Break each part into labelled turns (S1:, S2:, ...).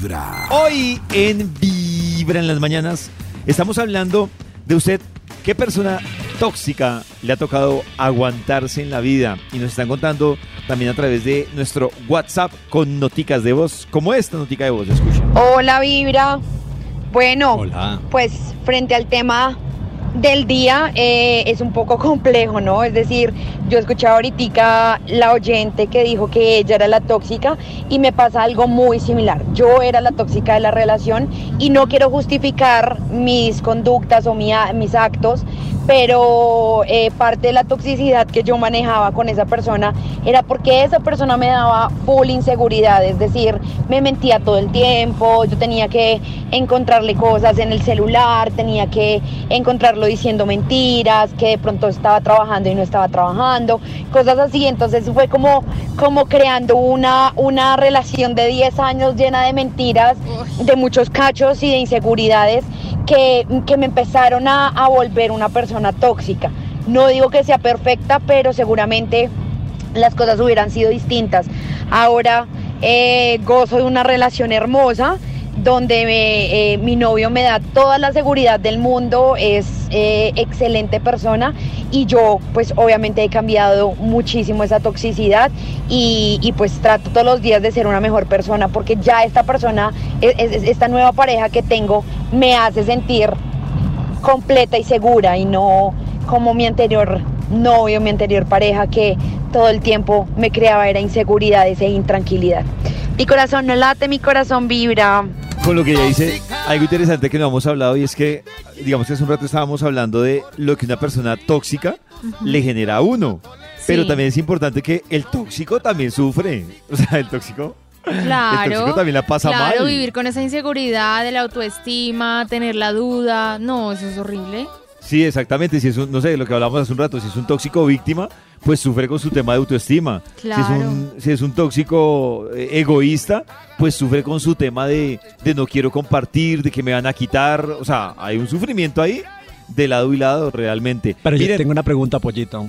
S1: Vibra.
S2: Hoy en Vibra en las mañanas estamos hablando de usted, qué persona tóxica le ha tocado aguantarse en la vida y nos están contando también a través de nuestro WhatsApp con noticas de voz, como esta notica de voz, escucha.
S3: Hola Vibra. Bueno,
S4: Hola.
S3: pues frente al tema del día eh, es un poco complejo, ¿no? Es decir, yo escuchaba ahorita la oyente que dijo que ella era la tóxica y me pasa algo muy similar. Yo era la tóxica de la relación y no quiero justificar mis conductas o mis actos, pero eh, parte de la toxicidad que yo manejaba con esa persona era porque esa persona me daba full inseguridad, es decir, me mentía todo el tiempo, yo tenía que encontrarle cosas en el celular, tenía que encontrarlo diciendo mentiras, que de pronto estaba trabajando y no estaba trabajando, cosas así, entonces fue como, como creando una, una relación de 10 años llena de mentiras, de muchos cachos y de inseguridades que, que me empezaron a, a volver una persona tóxica. No digo que sea perfecta, pero seguramente las cosas hubieran sido distintas. Ahora eh, gozo de una relación hermosa donde eh, mi novio me da toda la seguridad del mundo, es eh, excelente persona y yo pues obviamente he cambiado muchísimo esa toxicidad y, pues trato todos los días de ser una mejor persona porque ya esta persona, es- es- esta nueva pareja que tengo me hace sentir completa y segura y no como mi anterior novio, mi anterior pareja que todo el tiempo me creaba era inseguridades e intranquilidad. Mi corazón no late, mi corazón vibra.
S2: Con lo que ella dice, algo interesante que no hemos hablado y es que, digamos que hace un rato estábamos hablando de lo que una persona tóxica le genera a uno. Pero
S5: Sí.
S2: también es importante que el tóxico también sufre. O sea, el tóxico,
S5: Claro.
S2: el tóxico también la pasa
S5: claro,
S2: mal.
S5: vivir con esa inseguridad de la autoestima, tener la duda. No, eso es horrible.
S2: Sí, exactamente. Si es un, no sé, lo que hablábamos hace un rato, si es un tóxico víctima, pues sufre con su tema de autoestima. Si, es
S5: Claro.
S2: un, si es un tóxico eh, egoísta, pues sufre con su tema de, de no quiero compartir, de que me van a quitar. O sea, hay un sufrimiento ahí de lado y lado realmente.
S4: Pero yo
S2: Miren,
S4: tengo una pregunta, Pollito.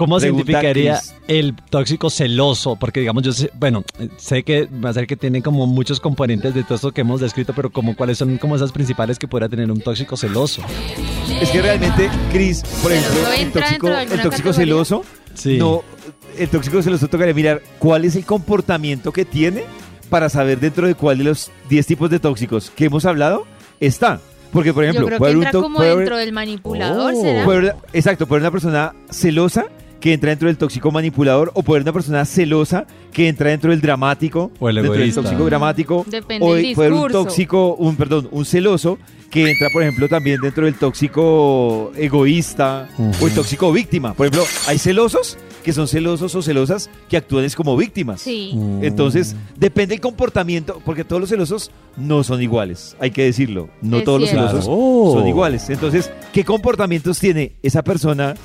S4: ¿Cómo se
S2: Pregunta,
S4: identificaría
S2: Cris.
S4: el tóxico celoso? Porque digamos, yo sé, bueno, sé que va a ser que tiene como muchos componentes de todo esto que hemos descrito, pero como cuáles son como esas principales que podría tener un tóxico celoso.
S2: es que realmente, Cris, por ejemplo,
S5: ¿Celoso
S2: el tóxico, el celoso,
S4: Sí.
S2: no, el tóxico celoso tocaría mirar cuál es el comportamiento que tiene para saber dentro de cuál de los 10 tipos de tóxicos que hemos hablado está. Porque, por ejemplo,
S5: Yo creo que entra como dentro del manipulador,
S4: Oh.
S5: ¿será?
S2: Puede haber- exacto, una persona celosa que entra dentro del tóxico manipulador o puede haber una persona celosa que entra dentro del dramático
S4: O el
S2: dentro del
S4: egoísta.
S2: tóxico dramático
S5: Depende
S2: o
S5: del
S2: puede haber un tóxico un perdón un celoso que entra por ejemplo también dentro del tóxico egoísta o el tóxico víctima por ejemplo hay celosos que son celosos o celosas que actúan es como víctimas
S5: Sí.
S4: Mm.
S2: entonces, depende del comportamiento, porque todos los celosos no son iguales, hay que decirlo. No
S5: Es
S2: todos los celosos
S4: Claro.
S2: son iguales. Entonces, ¿qué comportamientos tiene esa persona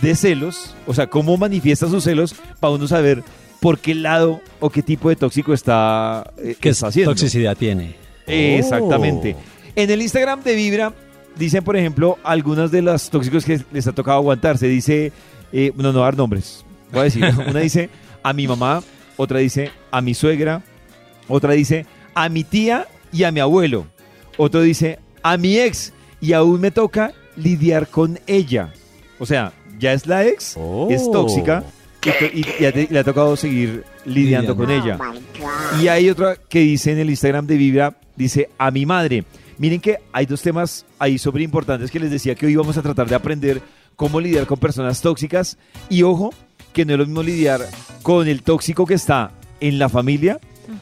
S2: de celos? O sea, ¿cómo manifiesta sus celos para uno saber por qué lado o qué tipo de tóxico está, eh,
S4: ¿Qué
S2: está haciendo?
S4: toxicidad tiene?
S2: Exactamente.
S4: Oh.
S2: En el Instagram de Vibra dicen, por ejemplo, algunas de las tóxicos que les ha tocado aguantarse. Dice, eh, no, no dar nombres. Voy a decir, una dice a mi mamá, otra dice a mi suegra, otra dice a mi tía y a mi abuelo. Otro dice a mi ex y aún me toca lidiar con ella. O sea, ya es la ex, es
S4: Oh.
S2: tóxica y, le ha tocado seguir lidiando
S4: Lidiando.
S2: con ella. Y hay otra que dice en el Instagram de Vibra, dice a mi madre. Miren que hay dos temas ahí súper importantes que les decía que hoy vamos a tratar de aprender cómo lidiar con personas tóxicas. Y ojo, que no es lo mismo lidiar con el tóxico que está en la familia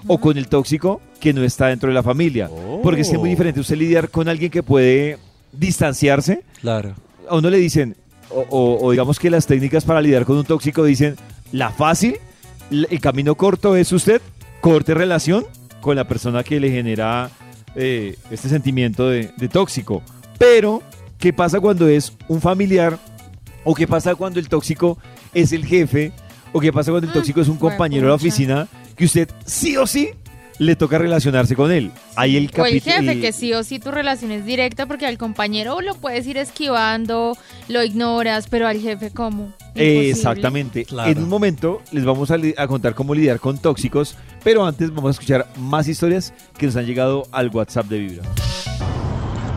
S2: o con el tóxico que no está dentro de la familia. Porque es muy diferente usted lidiar con alguien que puede distanciarse.
S4: Claro.
S2: A uno le dicen, o, o- o digamos que las técnicas para lidiar con un tóxico dicen, la fácil, el camino corto es usted corte relación con la persona que le genera eh, este sentimiento de, de tóxico. Pero, ¿qué pasa cuando es un familiar? ¿O qué pasa cuando el tóxico es el jefe? ¿O qué pasa cuando el tóxico es un compañero de la oficina que usted sí o sí le toca relacionarse con él. Ahí el
S5: O el jefe, que sí o sí tu relación es directa porque al compañero lo puedes ir esquivando, lo ignoras, pero al jefe, ¿cómo? Imposible.
S2: Exactamente.
S4: Claro.
S2: En un momento les vamos a, li- a contar cómo lidiar con tóxicos, pero antes vamos a escuchar más historias que nos han llegado al WhatsApp de Vibra.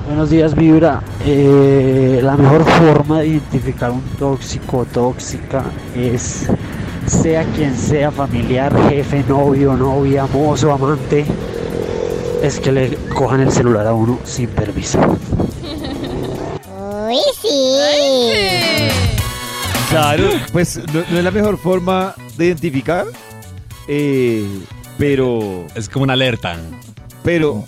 S1: Buenos días, Vibra. Eh, la mejor forma de identificar un tóxico o tóxica es, sea quien sea, familiar, jefe, novio, novia, mozo, amante, es que le cojan el celular a uno sin permiso.
S6: Uy, sí.
S2: Claro, pues no, no es la mejor forma de identificar, eh, pero,
S4: Es como una alerta.
S2: pero,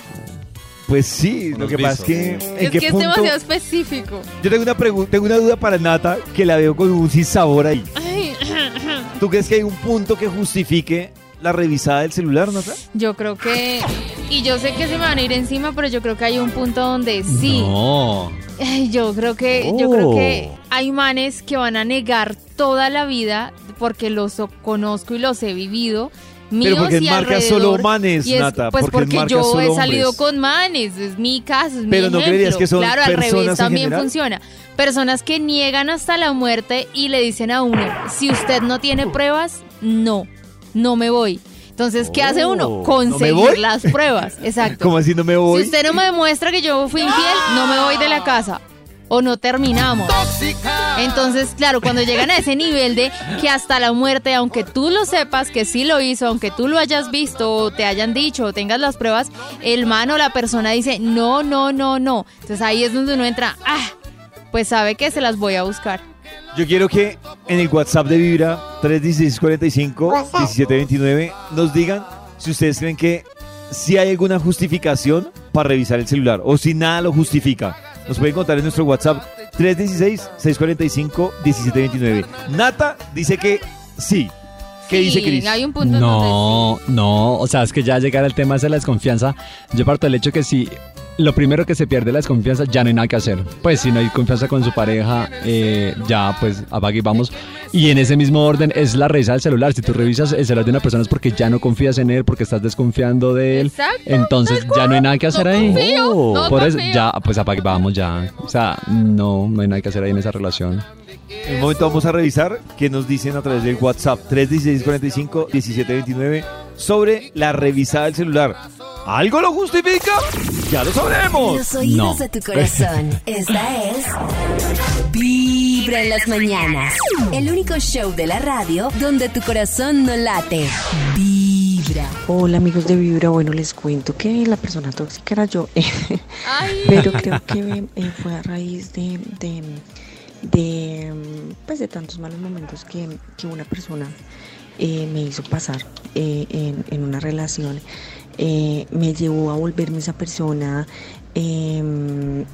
S2: pues sí, lo que pasa es que. ¿en
S5: Es
S2: qué
S5: que es
S2: punto?
S5: demasiado específico.
S2: Yo tengo una pregunta, tengo una duda para Nata que la veo con un sinsabor ahí.
S5: Ay,
S2: ¿Tú crees que hay un punto que justifique la revisada del celular, Nata?
S5: yo creo que, y yo sé que se me van a ir encima, pero yo creo que hay un punto donde sí.
S4: No.
S5: Yo creo que, yo creo que
S2: Oh.
S5: hay manes que van a negar toda la vida porque los conozco y los he vivido. Míos
S2: Pero porque
S5: y
S2: marca
S5: alrededor,
S2: solo manes,
S5: y es,
S2: Nata.
S5: Pues
S2: porque,
S5: porque
S2: marca
S5: yo
S2: solo
S5: he salido
S2: hombres.
S5: con manes, es mi caso, es
S2: Pero
S5: mi
S2: ¿no
S5: ejemplo.
S2: creerías que son
S5: claro, al revés también funciona. Personas que niegan hasta la muerte y le dicen a uno, si usted no tiene pruebas, no, no me voy. Entonces, ¿qué hace uno?
S2: Oh, ¿no
S5: Conseguir las pruebas. Exacto.
S2: ¿Cómo así no me voy?
S5: Si usted no me demuestra que yo fui infiel, no me voy de la casa. O no terminamos. Entonces, claro, cuando llegan a ese nivel de que hasta la muerte, aunque tú lo sepas que sí lo hizo, aunque tú lo hayas visto, o te hayan dicho, o tengas las pruebas, el man o la persona dice, no, no, no, no. Entonces ahí es donde uno entra, ah, pues sabe que se las voy a buscar.
S2: Yo quiero que en el WhatsApp de Vibra 31645-1729 nos digan si ustedes creen que si hay alguna justificación para revisar el celular o si nada lo justifica. Nos pueden contar en nuestro WhatsApp 316-645-1729. Nata dice que sí. ¿Qué
S5: Sí,
S2: dice Cris?
S5: Hay un punto en
S4: No, no, o sea, es que ya llegar al tema de la desconfianza, yo parto del hecho que si lo primero que se pierde es la desconfianza, ya no hay nada que hacer. Pues si no hay confianza con su pareja, eh, ya pues apague y vamos. Y en ese mismo orden es la revisada del celular. Si tú revisas el celular de una persona es porque ya no confías en él, porque estás desconfiando de él.
S5: Exacto,
S4: Entonces ya no hay nada que hacer
S5: No
S4: ahí.
S5: confío, no
S4: Por eso
S5: confío.
S4: ya, pues apague y vamos ya. O sea, no, no hay nada que hacer ahí en esa relación.
S2: En un momento vamos a revisar qué nos dicen a través del WhatsApp 316-45-1729 sobre la revisada del celular. ¿Algo lo justifica? Ya lo sabremos.
S7: Los oídos
S4: No.
S7: de tu corazón. Esta es Vibra en las mañanas. El único show de la radio donde tu corazón no late. Vibra.
S8: Hola amigos de Vibra, bueno les cuento que la persona tóxica era yo, pero creo que eh, fue a raíz de, de, de, pues de tantos malos momentos que, que una persona eh, me hizo pasar eh, en, una relación, eh, me llevó a volverme esa persona em,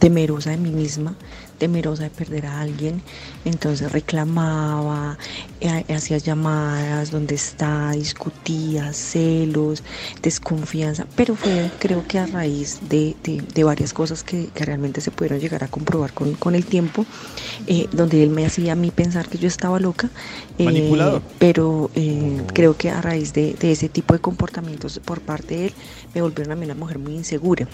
S8: temerosa de mí misma, temerosa de perder a alguien, entonces reclamaba, eh, hacía llamadas, donde está, discutía, celos, desconfianza, pero fue creo que a raíz de, de- de varias cosas que, que realmente se pudieron llegar a comprobar con, con el tiempo, eh, donde él me hacía a mí pensar que yo estaba loca, eh, pero eh, creo que a raíz de, de ese tipo de comportamientos por parte de él, me volvieron a mí una mujer muy insegura.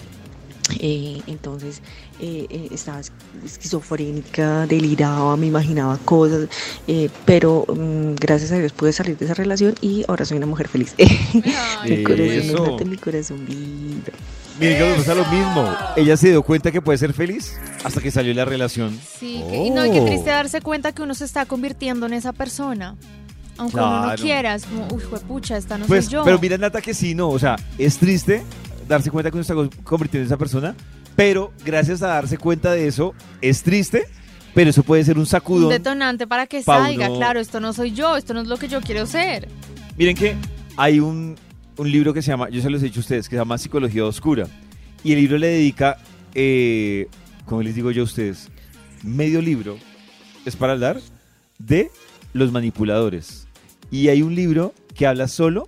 S8: Eh, entonces eh, eh, estaba es- esquizofrénica, deliraba, me imaginaba cosas, eh, pero mm, gracias a Dios pude salir de esa relación y ahora soy una mujer feliz. mi corazón late, mi corazón vibra.
S2: Miren que nos pasa lo mismo. Ella se dio cuenta que puede ser feliz hasta que salió la relación.
S5: Sí, que- y no, y qué
S2: Oh.
S5: triste darse cuenta que uno se está convirtiendo en esa persona. Aunque uno no
S2: Claro.
S5: quiera, es como, uy, pucha, esta no
S2: Pues,
S5: soy yo.
S2: pero mira, Nata, que sí, no. O sea, es triste darse cuenta que uno está co- convirtiendo en esa persona, pero gracias a darse cuenta de eso, es triste, pero eso puede ser un
S5: un
S2: sacudón.
S5: detonante para que
S2: pa'
S5: salga,
S2: uno-
S5: claro, esto no soy yo, esto no es lo que yo quiero ser.
S2: Miren que hay un, un libro que se llama, yo se los he dicho a ustedes, que se llama Psicología Oscura. Y el libro le dedica, eh, como les digo yo a ustedes, medio libro es para hablar de los manipuladores. Y hay un libro que habla solo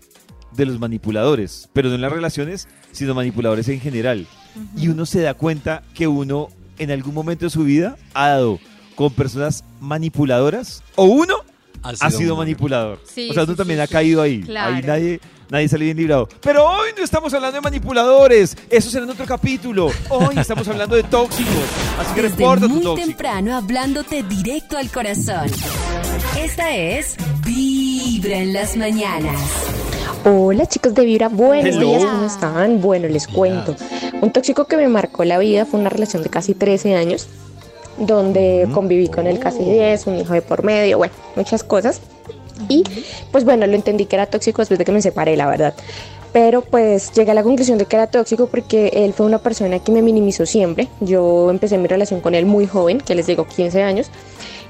S2: de los manipuladores, pero no en las relaciones, sino manipuladores en general. Y uno se da cuenta que uno en algún momento de su vida ha dado con personas manipuladoras o uno ha sido manipulador.
S5: Sí,
S2: o sea,
S5: sí,
S2: uno también
S5: sí,
S2: ha
S5: sí.
S2: caído ahí.
S5: Claro.
S2: Ahí nadie, nadie sale bien librado. Pero hoy no estamos hablando de manipuladores, eso será en otro capítulo. Hoy estamos hablando de tóxicos, así que
S7: Desde
S2: reporta tu
S7: muy
S2: tóxico.
S7: temprano hablándote directo al corazón. Esta es Vibra en las mañanas.
S6: Hola chicos de Vibra, buenos
S2: Hello.
S6: días, ¿cómo están? Bueno, les cuento. Un tóxico que me marcó la vida fue una relación de casi 13 años, donde conviví con él casi 10, un hijo de por medio, bueno, muchas cosas. Y pues bueno, lo entendí que era tóxico después de que me separé, la verdad. Pero pues llegué a la conclusión de que era tóxico porque él fue una persona que me minimizó siempre. Yo empecé mi relación con él muy joven, que les digo 15 años.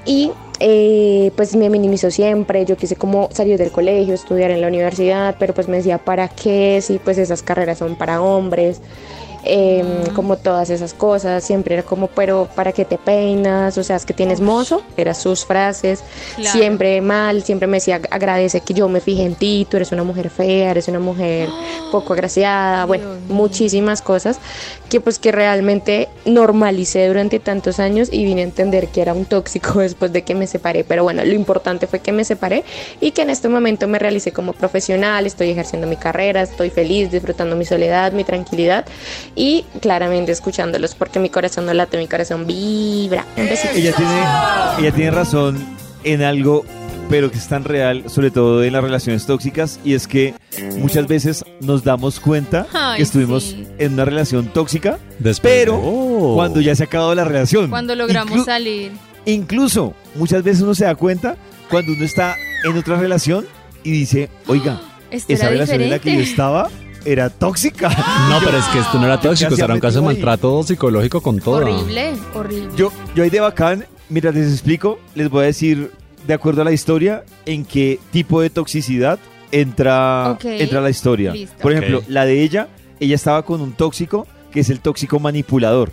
S6: Y eh, pues me minimizó siempre, yo quise como salir del colegio, estudiar en la universidad, pero pues me decía, ¿para qué? Si pues esas carreras son para hombres, eh, como todas esas cosas, siempre era como, pero ¿para qué te peinas? O sea, es que tienes mozo, eran sus frases,
S5: Claro.
S6: siempre mal, siempre me decía, agradece que yo me fijé en ti, tú eres una mujer fea, eres una mujer poco agraciada, bueno,
S5: mío.
S6: muchísimas cosas que pues que realmente normalicé durante tantos años y vine a entender que era un tóxico después de que me separé, pero bueno, lo importante fue que me separé y que en este momento me realicé como profesional, estoy ejerciendo mi carrera, estoy feliz, disfrutando mi soledad, mi tranquilidad y claramente escuchándolos porque mi corazón no late, mi corazón vibra. Un besito.
S2: Ella tiene, ella tiene razón en algo, pero que es tan real, sobre todo en las relaciones tóxicas, y es que muchas veces nos damos cuenta
S5: Ay,
S2: que estuvimos
S5: sí.
S2: en una relación tóxica,
S4: Después
S2: pero
S4: Oh.
S2: cuando ya se ha acabado la relación.
S5: Cuando logramos
S2: Inclu-
S5: salir.
S2: Incluso muchas veces uno se da cuenta cuando uno está en otra relación y dice, oiga,
S5: Esto
S2: esa relación en la que yo estaba era tóxica.
S4: No, pero es que esto no era tóxico, era un caso de maltrato psicológico con todo.
S5: Horrible, horrible.
S2: Yo, yo ahí de bacán, mientras les explico, les voy a decir, de acuerdo a la historia, en qué tipo de toxicidad entra,
S5: Ok.
S2: entra la historia.
S5: Listo.
S2: Por ejemplo, la de ella, ella estaba con un tóxico, que es el tóxico manipulador.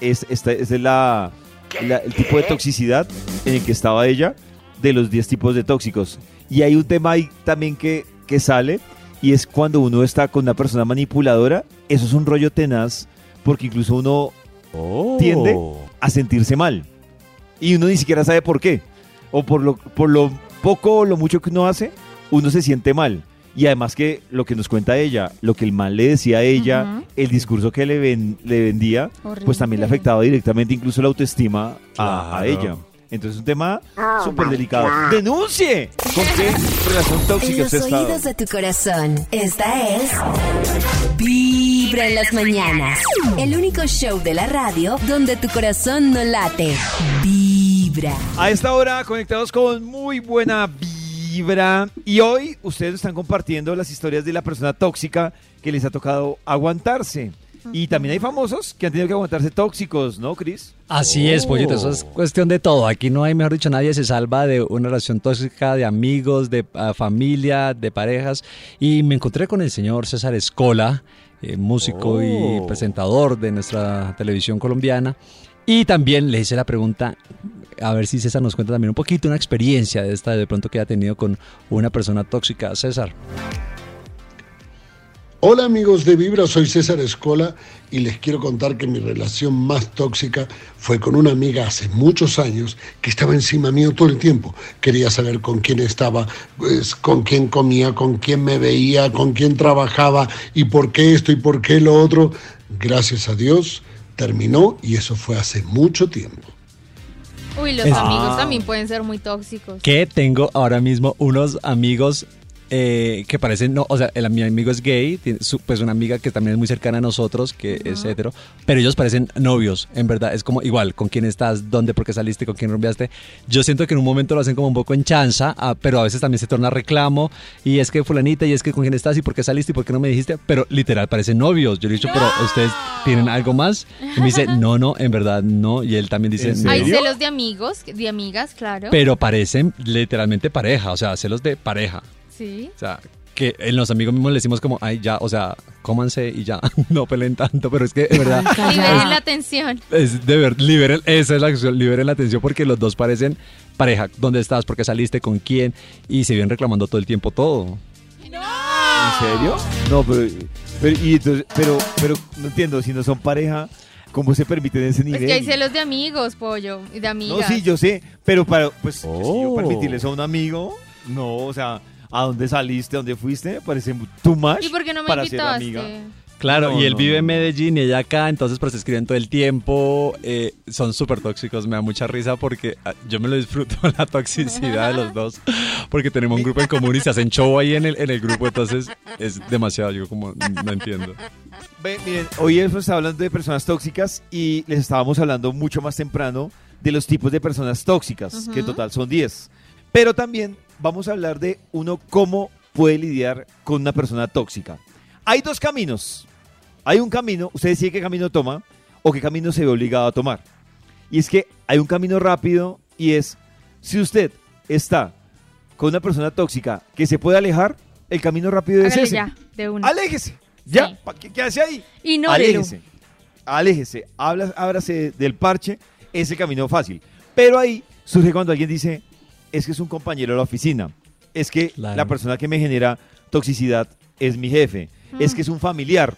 S2: Es, esta, esta es la, la- el tipo de toxicidad en el que estaba ella, de los 10 tipos de tóxicos. Y hay un tema ahí también que, que sale, y es cuando uno está con una persona manipuladora, eso es un rollo tenaz, porque incluso uno
S4: Oh.
S2: tiende a sentirse mal. Y uno ni siquiera sabe por qué. O por lo, por lo poco o lo mucho que uno hace, uno se siente mal. Y además que lo que nos cuenta ella, lo que el mal le decía a ella, el discurso que le, ven- le vendía,
S5: Horrible.
S2: pues también le afectaba directamente incluso la autoestima a, ella. Entonces es un tema súper delicado. ¡Denuncie! ¿Con qué relación
S7: En
S2: tóxica
S7: los
S2: usted ha estado?
S7: oídos de tu corazón, esta es Vibra en las mañanas. El único show de la radio donde tu corazón no late. Vibra.
S2: A esta hora conectados con muy buena vibra y hoy ustedes están compartiendo las historias de la persona tóxica que les ha tocado aguantarse. Y también hay famosos que han tenido que aguantarse tóxicos, ¿no, Cris?
S4: Así es, pollito, eso es cuestión de todo. Aquí no hay, mejor dicho, nadie se salva de una relación tóxica, de amigos, de ah, familia, de parejas. Y me encontré con el señor César Escola, eh, músico y presentador de nuestra televisión colombiana. Y también le hice la pregunta, a ver si César nos cuenta también un poquito una experiencia de esta de pronto que ha tenido con una persona tóxica. César.
S9: Hola amigos de Vibra, soy César Escola y les quiero contar que mi relación más tóxica fue con una amiga hace muchos años que estaba encima mío todo el tiempo. Quería saber con quién estaba, pues, con quién comía, con quién me veía, con quién trabajaba y por qué esto y por qué lo otro. Gracias a Dios terminó y eso fue hace mucho tiempo.
S5: Uy, los
S4: Es-
S5: amigos también pueden ser muy tóxicos.
S4: que tengo ahora mismo unos amigos eh, que parecen, no, o sea, el, mi amigo es gay, tiene su- pues una amiga que también es muy cercana a nosotros, que es hetero, pero ellos parecen novios, en verdad, es como igual, con quién estás, dónde, por qué saliste, con quién rumbeaste. Yo siento que en un momento lo hacen como un poco en chanza, ah, pero a veces también se torna reclamo, y es que fulanita, y es que con quién estás, y por qué saliste, y por qué no me dijiste, pero literal parecen novios. Yo le he dicho, pero ustedes tienen algo más, y me dice, no, no, en verdad no, y él también dice,
S2: ¿En
S4: "No".
S5: Hay celos de amigos, de amigas, claro.
S4: pero parecen literalmente pareja, o sea, celos de pareja.
S5: Sí.
S4: O sea, que en los amigos mismos le decimos como, ay, ya, o sea, cómanse y ya, no peleen tanto, pero es que, de verdad,
S5: Liberen la tensión.
S4: es de verdad, liberen, esa es la acción, liberen la atención porque los dos parecen pareja. ¿Dónde estás? ¿Por qué saliste? ¿Con quién? Y se vienen reclamando todo el tiempo todo.
S2: ¿En serio? No, pero, pero, y entonces- pero, pero no entiendo, si no son pareja, ¿cómo se permiten ese
S5: Es
S2: nivel?
S5: que hay celos de amigos, pollo, y de amigas.
S2: No, sí, yo sé, pero para, pues, si yo
S4: Oh.
S2: permitirles a un amigo, no, o sea, ¿A dónde saliste? ¿A dónde fuiste? Me parece too much
S5: ¿Y por qué no me
S2: para ser
S5: invitaste?
S2: amiga.
S4: Claro,
S2: No,
S4: y él
S2: no,
S4: vive
S2: no,
S4: en. Medellín y ella acá, entonces pues se escriben todo el tiempo, eh, son súper tóxicos, me da mucha risa porque ah, yo me lo disfruto la toxicidad de los dos, porque tenemos un grupo en común y se hacen show ahí en el, en el grupo, entonces es demasiado, yo como no entiendo.
S2: Ve, miren, hoy estado hablando de personas tóxicas y les estábamos hablando mucho más temprano de los tipos de personas tóxicas, que en total son 10. Pero también vamos a hablar de uno cómo puede lidiar con una persona tóxica. Hay dos caminos. Hay un camino, usted decide qué camino toma o qué camino se ve obligado a tomar. Y es que hay un camino rápido y es, si usted está con una persona tóxica que se puede alejar, el camino rápido es ese.
S5: ya, de una.
S2: Aléjese. Ya,
S5: Sí.
S2: ¿pa' ¿qué, qué hace ahí?
S5: Ignórelo.
S2: Aléjese. Aléjese. Habla, ábrase del parche. Es el camino fácil. Pero ahí surge cuando alguien dice, es que es un compañero de la oficina. Es que
S4: Claro.
S2: la persona que me genera toxicidad es mi jefe. Es que es un familiar.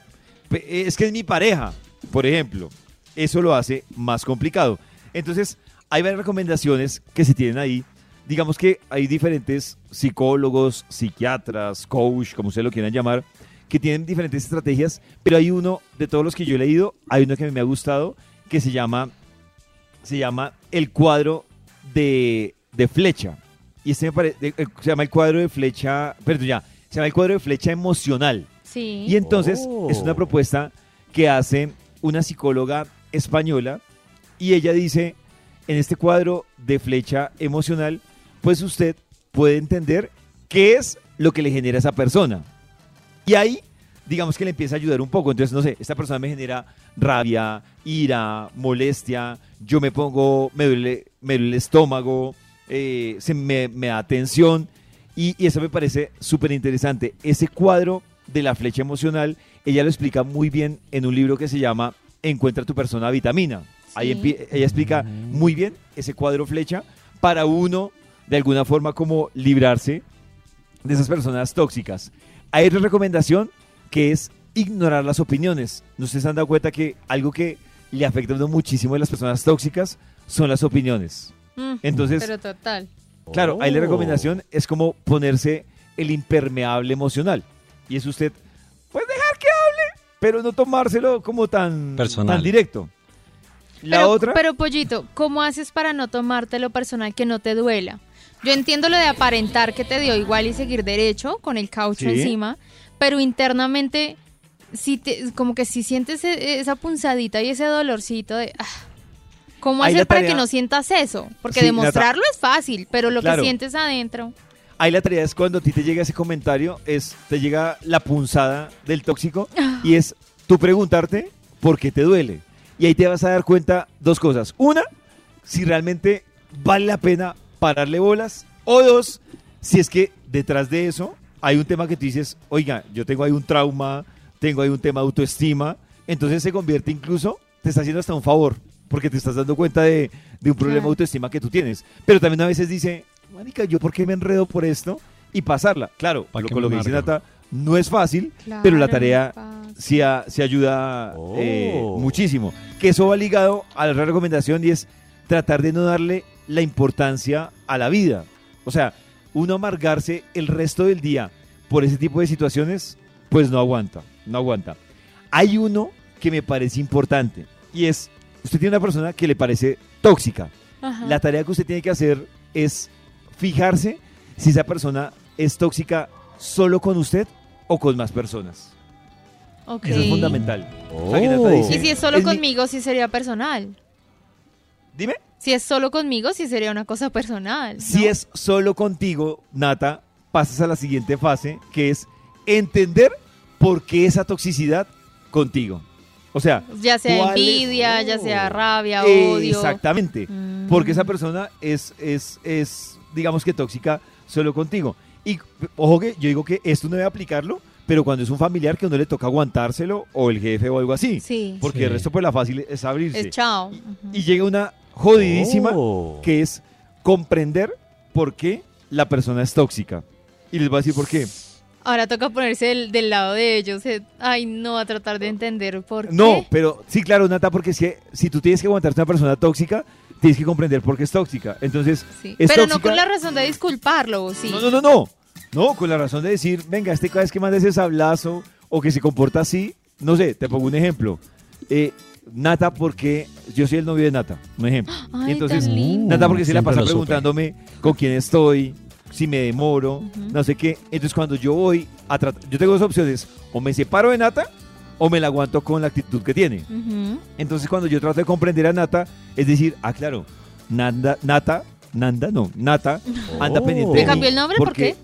S2: Pe- Es que es mi pareja, por ejemplo. Eso lo hace más complicado. Entonces, hay varias recomendaciones que se tienen ahí. Digamos que hay diferentes psicólogos, psiquiatras, coach, como ustedes lo quieran llamar, que tienen diferentes estrategias, pero hay uno, de todos los que yo he leído, hay uno que a mí me ha gustado, que se llama, se llama el cuadro de, de flecha. Y este me parece, se llama el cuadro de flecha, perdón ya, se llama el cuadro de flecha emocional.
S5: Sí.
S2: Y entonces
S4: Oh.
S2: es una propuesta que hace una psicóloga española y ella dice, en este cuadro de flecha emocional, pues usted puede entender qué es lo que le genera a esa persona. Y ahí, digamos que le empieza a ayudar un poco. Entonces, no sé, esta persona me genera rabia, ira, molestia, yo me pongo, me duele, me duele el estómago, eh, se me, me da tensión. Y, y eso me parece súper interesante. Ese cuadro de la flecha emocional, ella lo explica muy bien en un libro que se llama Encuentra tu persona vitamina. Ahí
S5: Sí.
S2: ella explica muy bien ese cuadro flecha para uno, de alguna forma, como librarse de esas personas tóxicas. Hay otra recomendación que es ignorar las opiniones. ¿No se han dado cuenta que algo que le afecta a uno muchísimo de las personas tóxicas son las opiniones? Entonces,
S5: Pero total.
S2: Claro, ahí la
S4: Oh.
S2: recomendación es como ponerse el impermeable emocional. Y es usted, pues dejar que hable, pero no tomárselo como tan,
S4: Personal.
S2: tan directo. La
S5: pero,
S2: otra,
S5: Pero, Pollito, ¿cómo haces para no tomarte lo personal que no te duela? Yo entiendo lo de aparentar que te dio igual y seguir derecho con el caucho
S2: Sí.
S5: encima, pero internamente, si te, como que si sientes e- esa punzadita y ese dolorcito de... ah, ¿Cómo
S2: Ahí
S5: hacer para
S2: tarea-
S5: que no sientas eso? Porque
S2: Sí,
S5: demostrarlo es fácil, pero lo
S2: Claro.
S5: que sientes adentro...
S2: ahí la tarea es cuando a ti te llega ese comentario, es te llega la punzada del tóxico y es tú preguntarte por qué te duele. Y ahí te vas a dar cuenta dos cosas. Una, si realmente vale la pena pararle bolas. O dos, si es que detrás de eso hay un tema que tú dices, oiga, yo tengo ahí un trauma, tengo ahí un tema de autoestima. Entonces se convierte incluso, te está haciendo hasta un favor, porque te estás dando cuenta de, de un problema
S5: Claro.
S2: de autoestima que tú tienes. Pero también a veces dice, marica, ¿yo por qué me enredo por esto? Y pasarla. Claro,
S4: ¿Pa'
S2: lo, con lo que dice? Nata, no es fácil, pero la
S5: Claro,
S2: tarea sí, a- sí ayuda
S4: Oh.
S2: eh, muchísimo. Que eso va ligado a la recomendación y es tratar de no darle la importancia a la vida. O sea, uno amargarse el resto del día por ese tipo de situaciones, pues no aguanta, no aguanta. Hay uno que me parece importante y es, usted tiene una persona que le parece tóxica.
S5: Ajá.
S2: La tarea que usted tiene que hacer es fijarse si esa persona es tóxica solo con usted o con más personas.
S5: Ok.
S2: Eso es fundamental. O sea, que
S4: Oh.
S2: Dice,
S5: Y si es solo
S2: mi-
S5: conmigo, sí sería personal.
S2: Dime.
S5: Si es solo conmigo, sí sería una cosa personal.
S2: Si es solo contigo, Nata, pasas a la siguiente fase, que es entender por qué esa toxicidad contigo. O sea,
S5: Ya sea
S2: ¿cuál es-
S5: envidia, ya
S2: Oh.
S5: sea rabia, odio.
S2: Exactamente.
S5: Mm.
S2: Porque esa persona es, es, es, digamos que tóxica solo contigo. Y ojo que yo digo que esto no debe aplicarlo, pero cuando es un familiar que a uno le toca aguantárselo, o el jefe o algo así.
S5: Sí.
S2: Porque
S4: Sí.
S2: el resto, pues la fácil es abrirse.
S5: Es chao.
S2: Y llega una jodidísima
S4: Oh.
S2: que es comprender por qué la persona es tóxica. Y les voy a decir por qué.
S5: Ahora toca ponerse del, del lado de ellos. eh, Ay, no, a tratar de entender por
S2: No,
S5: qué.
S2: pero sí, claro, Nata, porque si, si tú tienes que aguantarte a una persona tóxica, tienes que comprender por qué es tóxica. Entonces,
S5: Sí.
S2: es
S5: Pero no con la razón de disculparlo, ¿o sí.
S2: No, no, no, no. No, con la razón de decir, venga, este cada vez que manda ese sablazo o que se comporta así, no sé, te pongo un ejemplo. Eh, Nata, porque yo soy el novio de Nata, un ejemplo.
S5: Ay,
S2: Y entonces,
S5: tan lindo.
S2: Nata, porque se la pasa preguntándome con quién estoy, si me demoro, no sé qué. Entonces, cuando yo voy a tratar, yo tengo dos opciones: o me separo de Nata o me la aguanto con la actitud que tiene. Entonces, cuando yo trato de comprender a Nata, es decir, ah, claro, Nanda, Nata, Nanda, no, Nata, anda
S4: Oh.
S2: pendiente
S5: ¿Le cambió el nombre? ¿Por
S2: porque-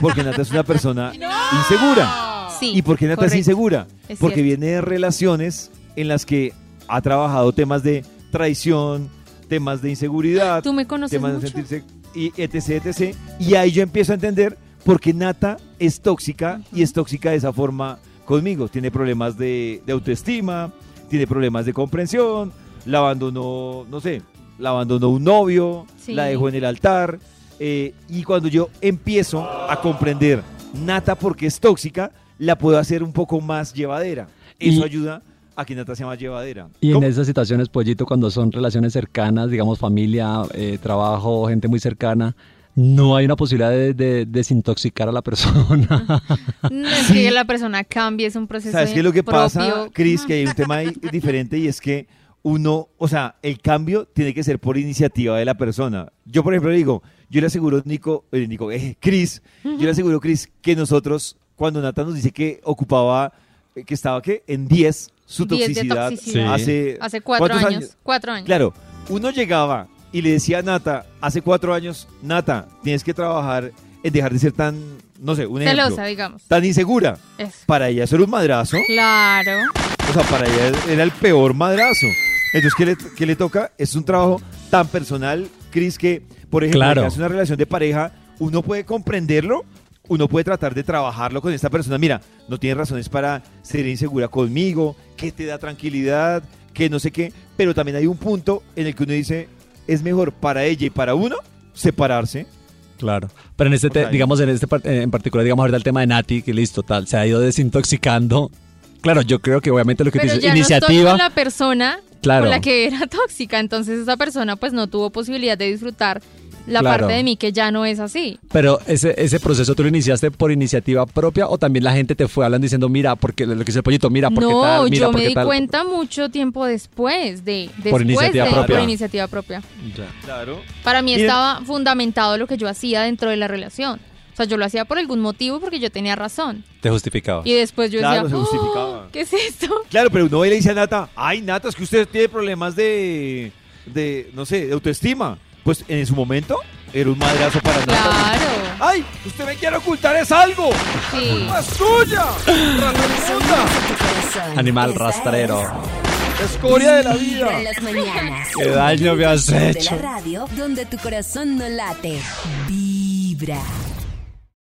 S2: Porque Nata es una persona insegura.
S5: Sí.
S2: ¿Y por qué Nata es insegura?
S5: Es
S2: Porque viene de relaciones en las que ha trabajado temas de traición, temas de inseguridad,
S5: Tú me conoces
S2: temas
S5: mucho.
S2: de sentirse y etc, etc. Y ahí yo empiezo a entender por qué Nata es tóxica y es tóxica de esa forma conmigo. Tiene problemas de, de autoestima, tiene problemas de comprensión, la abandonó, no sé, la abandonó un novio,
S5: Sí.
S2: la dejó en el altar. eh, y cuando yo empiezo a comprender Nata porque es tóxica, la puedo hacer un poco más llevadera. Eso
S4: Y-
S2: ayuda a que Nata sea más llevadera.
S4: Y en esas situaciones, Pollito, cuando son relaciones cercanas, digamos familia, eh, trabajo, gente muy cercana, no hay una posibilidad de, de desintoxicar a la persona.
S5: No es que la persona cambie, es un proceso
S2: ¿Sabes qué es lo que pasa. Cris? Que hay un tema ahí diferente y es que uno, o sea, el cambio tiene que ser por iniciativa de la persona. Yo, por ejemplo, digo, yo le aseguro, Nico, eh, Nico, eh, Cris, yo le aseguro, Cris, que nosotros, cuando Nata nos dice que ocupaba, eh, que estaba, ¿qué? En 10 su
S5: 10 de
S2: toxicidad,
S5: toxicidad.
S4: Sí.
S2: hace...
S5: Hace cuatro
S2: ¿cuántos
S5: años, Cuatro años.
S2: Claro, uno llegaba y le decía a Nata, hace cuatro años, Nata, tienes que trabajar en dejar de ser tan, no sé, un ejemplo,
S5: Celosa, digamos.
S2: tan insegura.
S5: Eso.
S2: Para ella eso era un madrazo.
S5: Claro.
S2: O sea, para ella era el peor madrazo. Entonces, ¿qué le, qué le toca? Es un trabajo tan personal, Cris, que, por ejemplo,
S4: Claro.
S2: en una relación de pareja, uno puede comprenderlo, uno puede tratar de trabajarlo con esta persona. Mira, no tiene razones para ser insegura conmigo, que te da tranquilidad, que no sé qué, pero también hay un punto en el que uno dice, es mejor para ella y para uno separarse.
S4: Claro. Pero en este, te- digamos, en este eh, en particular, digamos ahorita el tema de Nati, que listo, tal, se ha ido desintoxicando. Claro, yo creo que obviamente lo que
S5: Pero
S4: dices,
S5: ya no estoy
S4: iniciativa.
S5: con la persona
S4: Claro.
S5: con la que era tóxica. Entonces esa persona pues no tuvo posibilidad de disfrutar la
S4: Claro.
S5: parte de mí que ya no es así.
S4: Pero ese, ese proceso tú lo iniciaste por iniciativa propia o también la gente te fue hablando diciendo, mira, porque lo que dice el pollito, mira, porque
S5: No,
S4: tal, mira,
S5: yo me di
S4: tal.
S5: cuenta mucho tiempo después de después
S4: Por iniciativa
S5: de-
S4: propia.
S5: por iniciativa propia.
S4: Ya.
S2: Claro.
S5: Para mí estaba fundamentado lo que yo hacía dentro de la relación. O sea, yo lo hacía por algún motivo porque yo tenía razón.
S4: Te justificaba.
S5: Y después yo
S2: Claro,
S5: decía,
S2: se
S5: "Oh,
S2: justificaba.
S5: ¿qué es esto?
S2: Claro, pero uno le dice a Nata, ay Nata, es que usted tiene problemas de, de no sé, de autoestima. Pues en su momento era un madrazo para Nata.
S5: Claro.
S2: Ay, usted me quiere ocultar es algo.
S5: Sí.
S2: ¡Es suya!
S4: Animal rastrero.
S7: es
S2: Escoria de la vida.
S4: Qué daño me has
S7: De
S4: hecho.
S7: la radio donde tu corazón no late. Vibra.